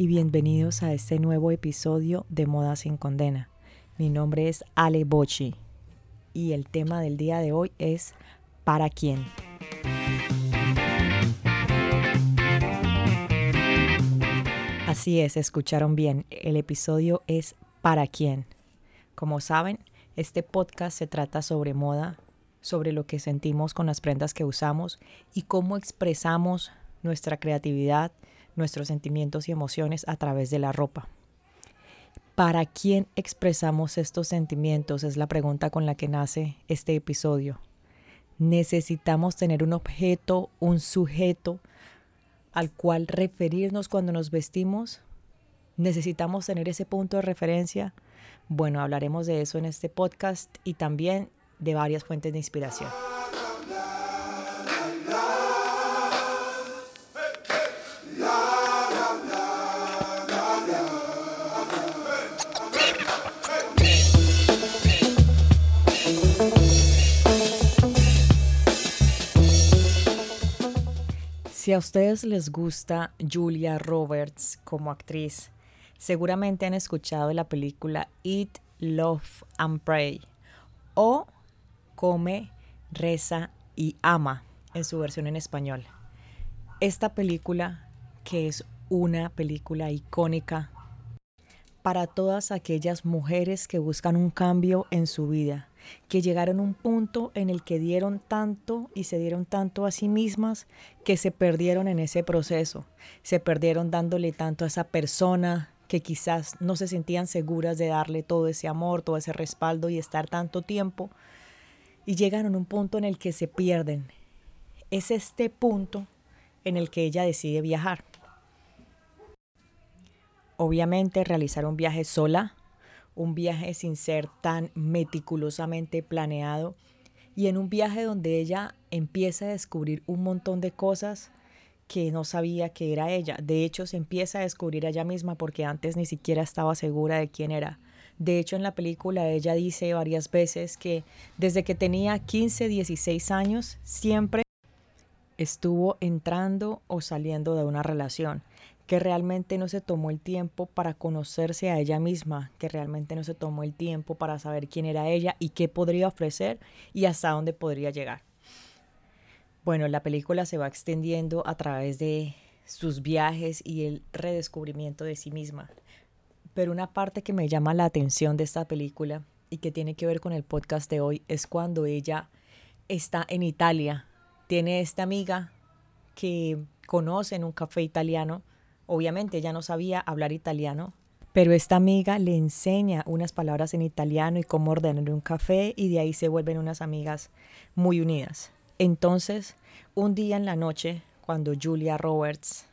y bienvenidos a este nuevo episodio de Moda sin Condena. Mi nombre es Ale Bochi y el tema del día de hoy es ¿Para quién? Así es, escucharon bien, el episodio es ¿Para quién? Como saben, este podcast se trata sobre moda, sobre lo que sentimos con las prendas que usamos y cómo expresamos nuestra creatividad, nuestros sentimientos y emociones a través de la ropa. ¿Para quién expresamos estos sentimientos? Es la pregunta con la que nace este episodio. Necesitamos tener un objeto, un sujeto al cual referirnos cuando nos vestimos. Necesitamos tener ese punto de referencia. Bueno, hablaremos de eso en este podcast y también de varias fuentes de inspiración. Si a ustedes les gusta Julia Roberts como actriz, seguramente han escuchado la película Eat, Love and Pray o Come, Reza y Ama en su versión en español. Esta película, que es una película icónica para todas aquellas mujeres que buscan un cambio en su vida, que llegaron a un punto en el que dieron tanto y se dieron tanto a sí mismas que se perdieron en ese proceso, se perdieron dándole tanto a esa persona que quizás no se sentían seguras de darle todo ese amor, todo ese respaldo y estar tanto tiempo y llegaron a un punto en el que se pierden. Es este punto en el que ella decide viajar. Obviamente realizar un viaje sola un viaje sin ser tan meticulosamente planeado y en un viaje donde ella empieza a descubrir un montón de cosas que no sabía que era ella. De hecho, se empieza a descubrir ella misma porque antes ni siquiera estaba segura de quién era. De hecho, en la película ella dice varias veces que desde que tenía 15, 16 años, siempre estuvo entrando o saliendo de una relación que realmente no se tomó el tiempo para conocerse a ella misma, que realmente no se tomó el tiempo para saber quién era ella y qué podría ofrecer y hasta dónde podría llegar. Bueno, la película se va extendiendo a través de sus viajes y el redescubrimiento de sí misma. Pero una parte que me llama la atención de esta película y que tiene que ver con el podcast de hoy es cuando ella está en Italia. Tiene esta amiga que conoce en un café italiano Obviamente ella no sabía hablar italiano, pero esta amiga le enseña unas palabras en italiano y cómo ordenar un café y de ahí se vuelven unas amigas muy unidas. Entonces, un día en la noche, cuando Julia Roberts,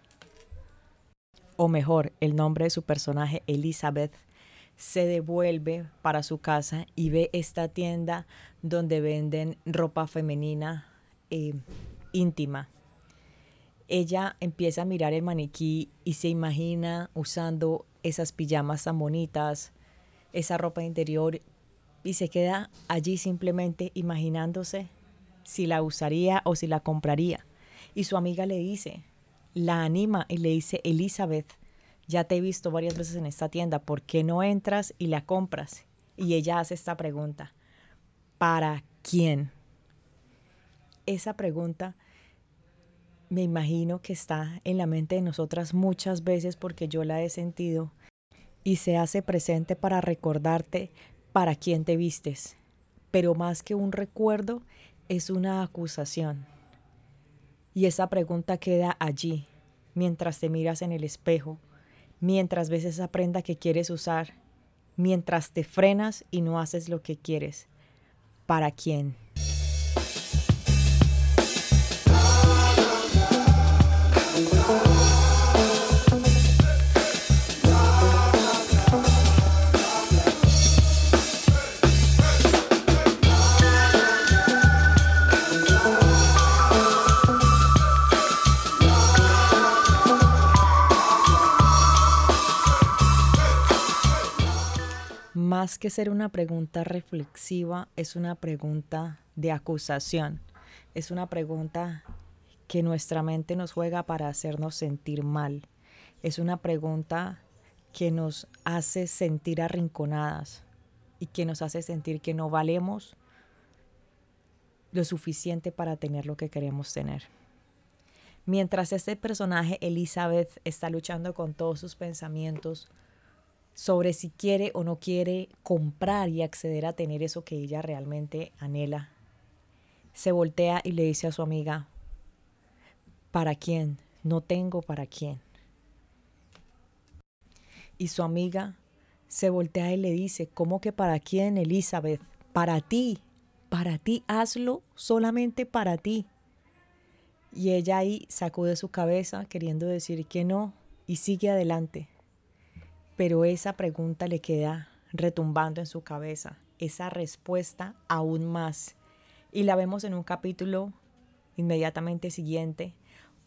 o mejor, el nombre de su personaje, Elizabeth, se devuelve para su casa y ve esta tienda donde venden ropa femenina eh, íntima ella empieza a mirar el maniquí y se imagina usando esas pijamas tan bonitas, esa ropa interior y se queda allí simplemente imaginándose si la usaría o si la compraría. Y su amiga le dice, la anima y le dice, Elizabeth, ya te he visto varias veces en esta tienda, ¿por qué no entras y la compras? Y ella hace esta pregunta, ¿para quién? Esa pregunta me imagino que está en la mente de nosotras muchas veces porque yo la he sentido y se hace presente para recordarte para quién te vistes. Pero más que un recuerdo, es una acusación. Y esa pregunta queda allí, mientras te miras en el espejo, mientras ves esa prenda que quieres usar, mientras te frenas y no haces lo que quieres. ¿Para quién? Más que ser una pregunta reflexiva, es una pregunta de acusación. Es una pregunta que nuestra mente nos juega para hacernos sentir mal. es una pregunta que nos hace sentir arrinconadas y que nos hace sentir que no valemos lo suficiente para tener lo que queremos tener. Mientras este personaje, Elizabeth, está luchando con todos sus pensamientos sobre si quiere o no quiere comprar y acceder a tener eso que ella realmente anhela, se voltea y le dice a su amiga, ¿para quién? No tengo para quién. Y su amiga se voltea y le dice, ¿cómo que para quién, Elizabeth? Para ti, para ti, hazlo solamente para ti. Y ella ahí sacude su cabeza queriendo decir que no y sigue adelante. Pero esa pregunta le queda retumbando en su cabeza, esa respuesta aún más. Y la vemos en un capítulo inmediatamente siguiente,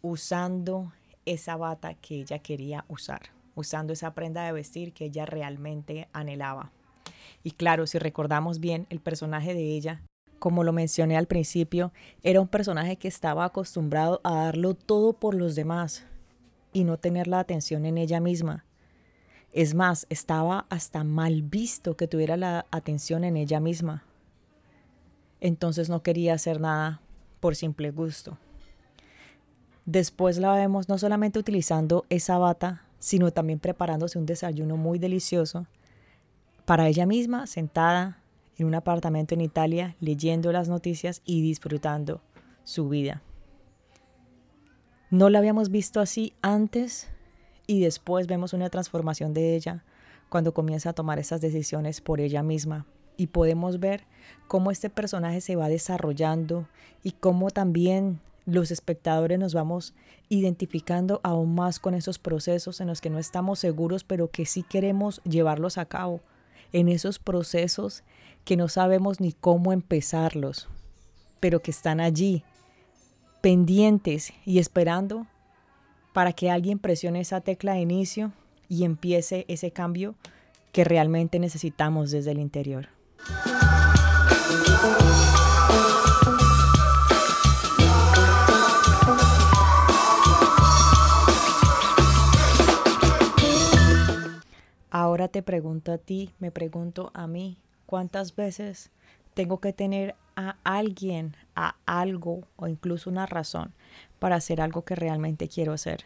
usando esa bata que ella quería usar, usando esa prenda de vestir que ella realmente anhelaba. Y claro, si recordamos bien, el personaje de ella como lo mencioné al principio, era un personaje que estaba acostumbrado a darlo todo por los demás y no tener la atención en ella misma. Es más, estaba hasta mal visto que tuviera la atención en ella misma. Entonces no quería hacer nada por simple gusto. Después la vemos no solamente utilizando esa bata, sino también preparándose un desayuno muy delicioso para ella misma, sentada en un apartamento en Italia leyendo las noticias y disfrutando su vida. No la habíamos visto así antes y después vemos una transformación de ella cuando comienza a tomar esas decisiones por ella misma. Y podemos ver cómo este personaje se va desarrollando y cómo también los espectadores nos vamos identificando aún más con esos procesos en los que no estamos seguros pero que sí queremos llevarlos a cabo. En esos procesos que no sabemos ni cómo empezarlos, pero que están allí, pendientes y esperando para que alguien presione esa tecla de inicio y empiece ese cambio que realmente necesitamos desde el interior. Ahora te pregunto a ti, me pregunto a mí, ¿cuántas veces tengo que tener a alguien, a algo o incluso una razón para hacer algo que realmente quiero hacer?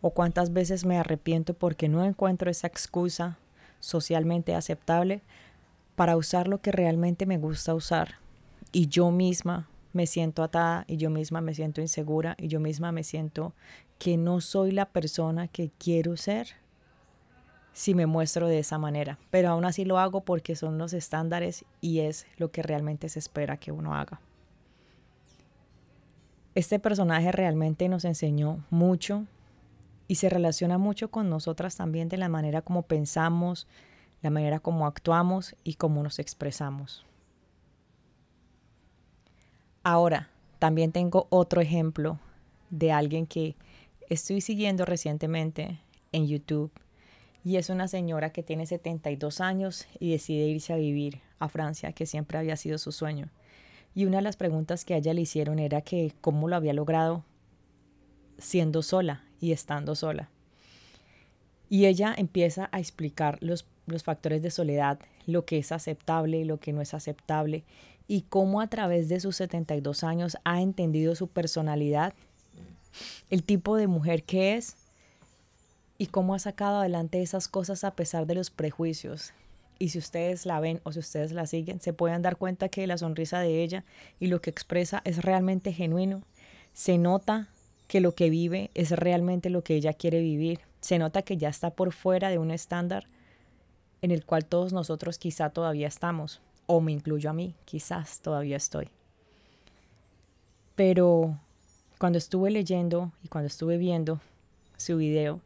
¿O cuántas veces me arrepiento porque no encuentro esa excusa socialmente aceptable para usar lo que realmente me gusta usar? Y yo misma me siento atada y yo misma me siento insegura y yo misma me siento que no soy la persona que quiero ser si me muestro de esa manera, pero aún así lo hago porque son los estándares y es lo que realmente se espera que uno haga. Este personaje realmente nos enseñó mucho y se relaciona mucho con nosotras también de la manera como pensamos, la manera como actuamos y cómo nos expresamos. Ahora, también tengo otro ejemplo de alguien que estoy siguiendo recientemente en YouTube y es una señora que tiene 72 años y decide irse a vivir a Francia, que siempre había sido su sueño. Y una de las preguntas que a ella le hicieron era que cómo lo había logrado siendo sola y estando sola. Y ella empieza a explicar los, los factores de soledad, lo que es aceptable y lo que no es aceptable, y cómo a través de sus 72 años ha entendido su personalidad, el tipo de mujer que es y cómo ha sacado adelante esas cosas a pesar de los prejuicios. Y si ustedes la ven o si ustedes la siguen, se pueden dar cuenta que la sonrisa de ella y lo que expresa es realmente genuino. Se nota que lo que vive es realmente lo que ella quiere vivir. Se nota que ya está por fuera de un estándar en el cual todos nosotros quizá todavía estamos, o me incluyo a mí, quizás todavía estoy. Pero cuando estuve leyendo y cuando estuve viendo su video,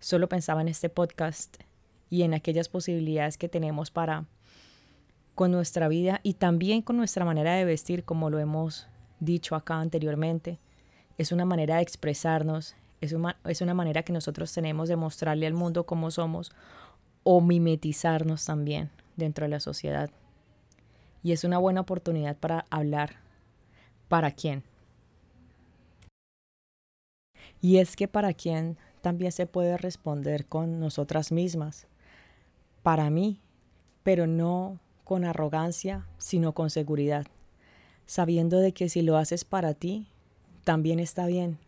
solo pensaba en este podcast y en aquellas posibilidades que tenemos para con nuestra vida y también con nuestra manera de vestir, como lo hemos dicho acá anteriormente. Es una manera de expresarnos, es una, es una manera que nosotros tenemos de mostrarle al mundo cómo somos o mimetizarnos también dentro de la sociedad. Y es una buena oportunidad para hablar. ¿Para quién? Y es que para quién también se puede responder con nosotras mismas, para mí, pero no con arrogancia, sino con seguridad, sabiendo de que si lo haces para ti, también está bien.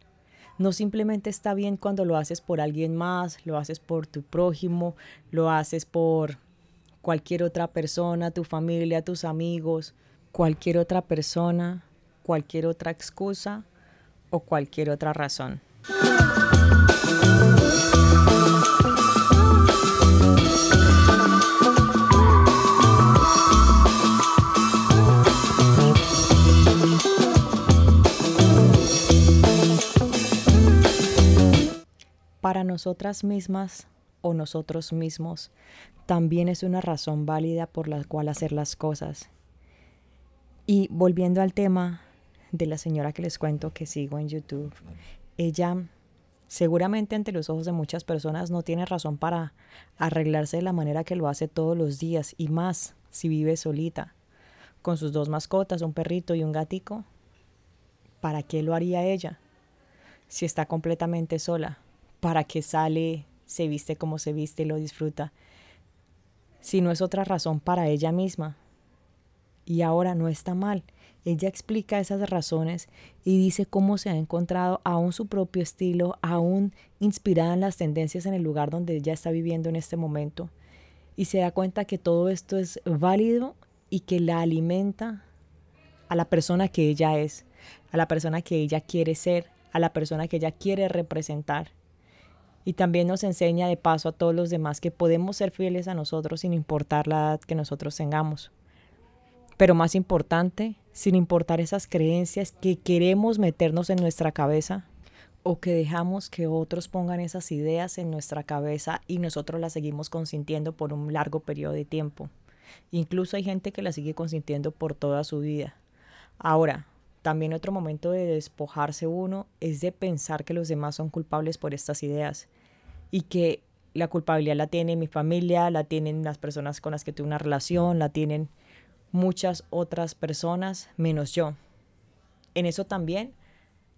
No simplemente está bien cuando lo haces por alguien más, lo haces por tu prójimo, lo haces por cualquier otra persona, tu familia, tus amigos, cualquier otra persona, cualquier otra excusa o cualquier otra razón. Para nosotras mismas o nosotros mismos también es una razón válida por la cual hacer las cosas. Y volviendo al tema de la señora que les cuento que sigo en YouTube, ella seguramente ante los ojos de muchas personas no tiene razón para arreglarse de la manera que lo hace todos los días y más si vive solita, con sus dos mascotas, un perrito y un gatico. ¿Para qué lo haría ella si está completamente sola? ¿Para qué sale, se viste como se viste y lo disfruta? Si no es otra razón para ella misma. Y ahora no está mal ella explica esas razones y dice cómo se ha encontrado aún su propio estilo, aún inspirada en las tendencias en el lugar donde ella está viviendo en este momento. Y se da cuenta que todo esto es válido y que la alimenta a la persona que ella es, a la persona que ella quiere ser, a la persona que ella quiere representar. Y también nos enseña de paso a todos los demás que podemos ser fieles a nosotros sin importar la edad que nosotros tengamos. Pero más importante, sin importar esas creencias que queremos meternos en nuestra cabeza o que dejamos que otros pongan esas ideas en nuestra cabeza y nosotros las seguimos consintiendo por un largo periodo de tiempo. Incluso hay gente que la sigue consintiendo por toda su vida. Ahora, también otro momento de despojarse uno es de pensar que los demás son culpables por estas ideas y que la culpabilidad la tiene mi familia, la tienen las personas con las que tuve una relación, la tienen muchas otras personas menos yo. En eso también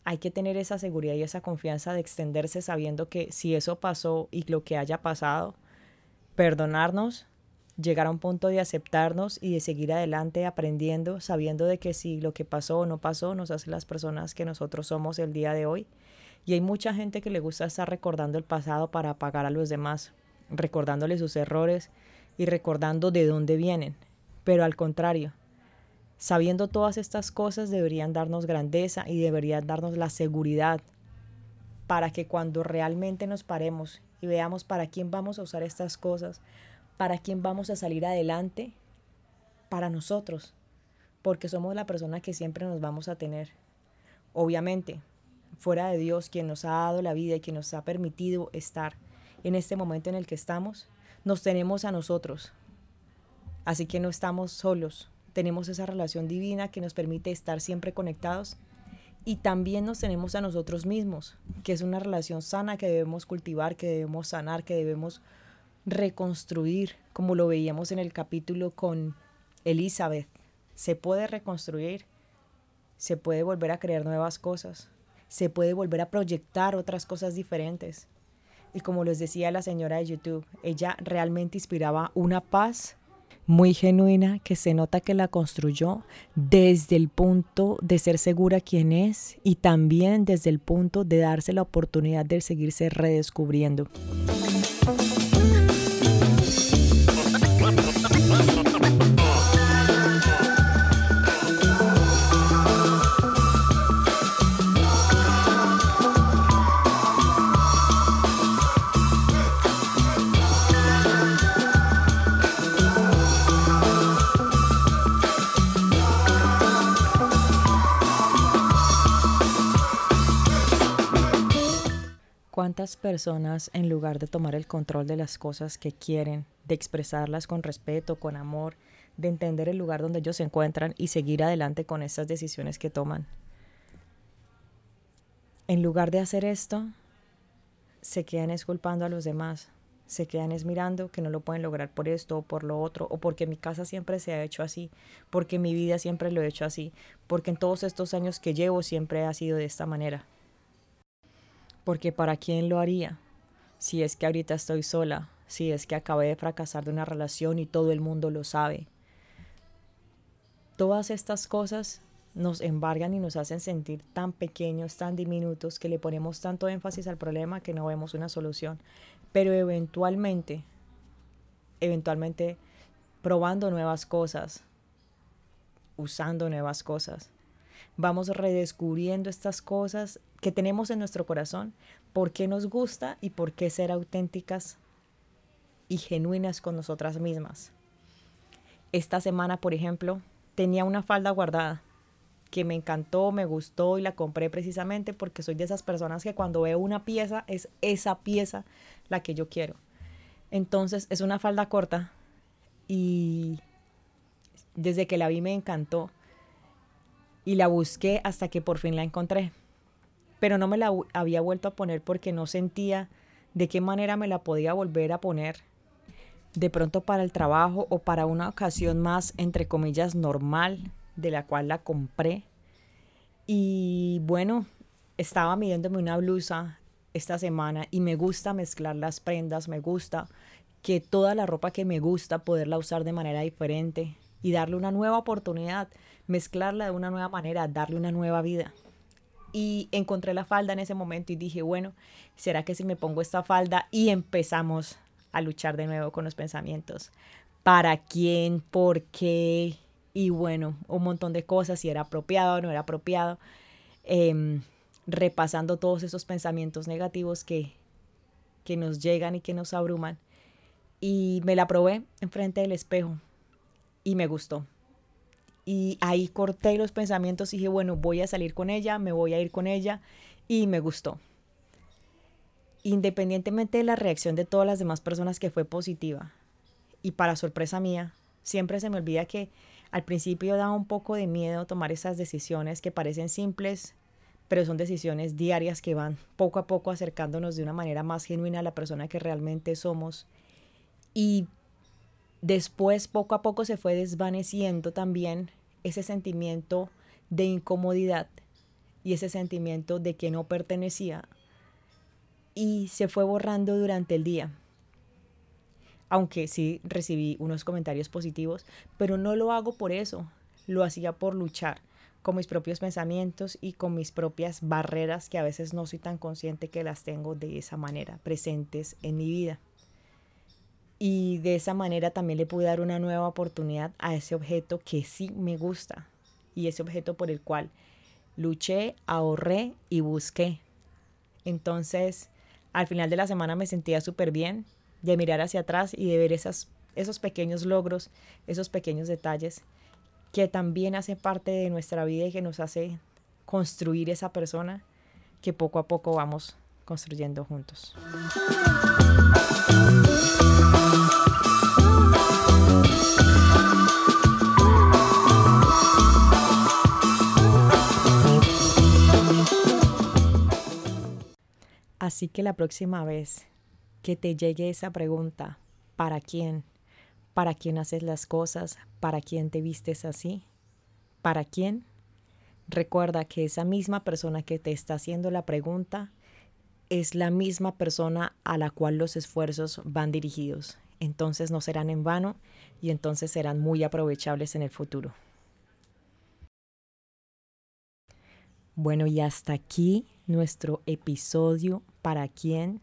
hay que tener esa seguridad y esa confianza de extenderse sabiendo que si eso pasó y lo que haya pasado, perdonarnos, llegar a un punto de aceptarnos y de seguir adelante aprendiendo, sabiendo de que si lo que pasó o no pasó nos hace las personas que nosotros somos el día de hoy. Y hay mucha gente que le gusta estar recordando el pasado para apagar a los demás, recordándole sus errores y recordando de dónde vienen pero al contrario, sabiendo todas estas cosas deberían darnos grandeza y deberían darnos la seguridad para que cuando realmente nos paremos y veamos para quién vamos a usar estas cosas, para quién vamos a salir adelante, para nosotros, porque somos la persona que siempre nos vamos a tener. Obviamente, fuera de Dios, quien nos ha dado la vida y quien nos ha permitido estar en este momento en el que estamos, nos tenemos a nosotros, Así que no estamos solos, tenemos esa relación divina que nos permite estar siempre conectados y también nos tenemos a nosotros mismos, que es una relación sana que debemos cultivar, que debemos sanar, que debemos reconstruir, como lo veíamos en el capítulo con Elizabeth. Se puede reconstruir, se puede volver a crear nuevas cosas, se puede volver a proyectar otras cosas diferentes. Y como les decía la señora de YouTube, ella realmente inspiraba una paz muy genuina que se nota que la construyó desde el punto de ser segura quién es y también desde el punto de darse la oportunidad de seguirse redescubriendo. ¿Cuántas personas en lugar de tomar el control de las cosas que quieren, de expresarlas con respeto, con amor, de entender el lugar donde ellos se encuentran y seguir adelante con esas decisiones que toman? En lugar de hacer esto, se quedan esculpando a los demás, se quedan es mirando que no lo pueden lograr por esto o por lo otro, o porque mi casa siempre se ha hecho así, porque mi vida siempre lo he hecho así, porque en todos estos años que llevo siempre ha sido de esta manera porque ¿para quién lo haría? si es que ahorita estoy sola, si es que acabé de fracasar de una relación y todo el mundo lo sabe. Todas estas cosas nos embargan y nos hacen sentir tan pequeños, tan diminutos, que le ponemos tanto énfasis al problema que no vemos una solución. Pero eventualmente, eventualmente probando nuevas cosas, usando nuevas cosas, vamos redescubriendo estas cosas que tenemos en nuestro corazón, por qué nos gusta y por qué ser auténticas y genuinas con nosotras mismas. Esta semana, por ejemplo, tenía una falda guardada que me encantó, me gustó y la compré precisamente porque soy de esas personas que cuando veo una pieza es esa pieza la que yo quiero. Entonces es una falda corta y desde que la vi me encantó y la busqué hasta que por fin la encontré. Pero no me la había vuelto a poner porque no sentía de qué manera me la podía volver a poner de pronto para el trabajo o para una ocasión más, entre comillas, normal, de la cual la compré. Y bueno, estaba midiéndome una blusa esta semana y me gusta mezclar las prendas, me gusta que toda la ropa que me gusta poderla usar de manera diferente y darle una nueva oportunidad, mezclarla de una nueva manera, darle una nueva vida. Y encontré la falda en ese momento y dije, bueno, ¿será que si me pongo esta falda y empezamos a luchar de nuevo con los pensamientos. ¿Para quién? ¿Por qué? Y bueno, un montón de cosas, si era apropiado o no era apropiado. Em, repasando todos esos pensamientos negativos que, que nos llegan y que nos abruman. Y me la probé enfrente del espejo y me gustó. Y ahí corté los pensamientos y dije, bueno, voy a salir con ella, me voy a ir con ella y me gustó independientemente de la reacción de todas las demás personas que fue positiva. Y para sorpresa mía, siempre se me olvida que al principio da un poco de miedo tomar esas decisiones que parecen simples, pero son decisiones diarias que van poco a poco acercándonos de una manera más genuina a la persona que realmente somos. Y después, poco a poco, se fue desvaneciendo también ese sentimiento de incomodidad y ese sentimiento de que no pertenecía y se fue borrando durante el día. Aunque sí recibí unos comentarios positivos, pero no lo hago por eso, lo hacía por luchar con mis propios pensamientos y con mis propias barreras que a veces no soy tan consciente que las tengo de esa manera presentes en mi vida. Y de esa manera también le pude dar una nueva oportunidad a ese objeto que sí me gusta y ese objeto por el cual luché, ahorré y busqué. Entonces, al final de la semana me sentía súper bien de mirar hacia atrás y de ver esas, esos pequeños logros, esos pequeños detalles que también hacen parte de nuestra vida y que nos hace construir esa persona que poco a poco vamos construyendo juntos. Así que la próxima vez que te llegue esa pregunta, ¿para quién? ¿Para quién haces las cosas? ¿Para quién te vistes así? ¿Para quién? Recuerda que esa misma persona que te está haciendo la pregunta es la misma persona a la cual los esfuerzos van dirigidos. Entonces no serán en vano y entonces serán muy aprovechables en el futuro. Bueno, y hasta aquí nuestro episodio para quién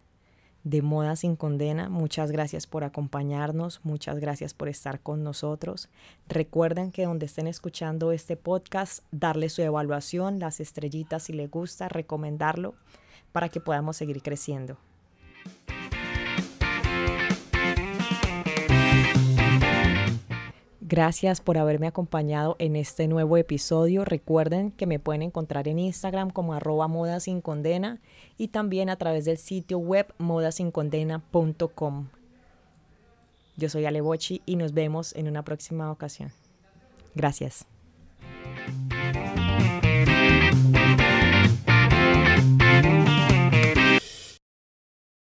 de Moda sin Condena. Muchas gracias por acompañarnos, muchas gracias por estar con nosotros. Recuerden que donde estén escuchando este podcast, darle su evaluación, las estrellitas si les gusta, recomendarlo para que podamos seguir creciendo. Gracias por haberme acompañado en este nuevo episodio. Recuerden que me pueden encontrar en Instagram como arroba moda sin condena y también a través del sitio web modasincondena.com. Yo soy Ale Bochi y nos vemos en una próxima ocasión. Gracias.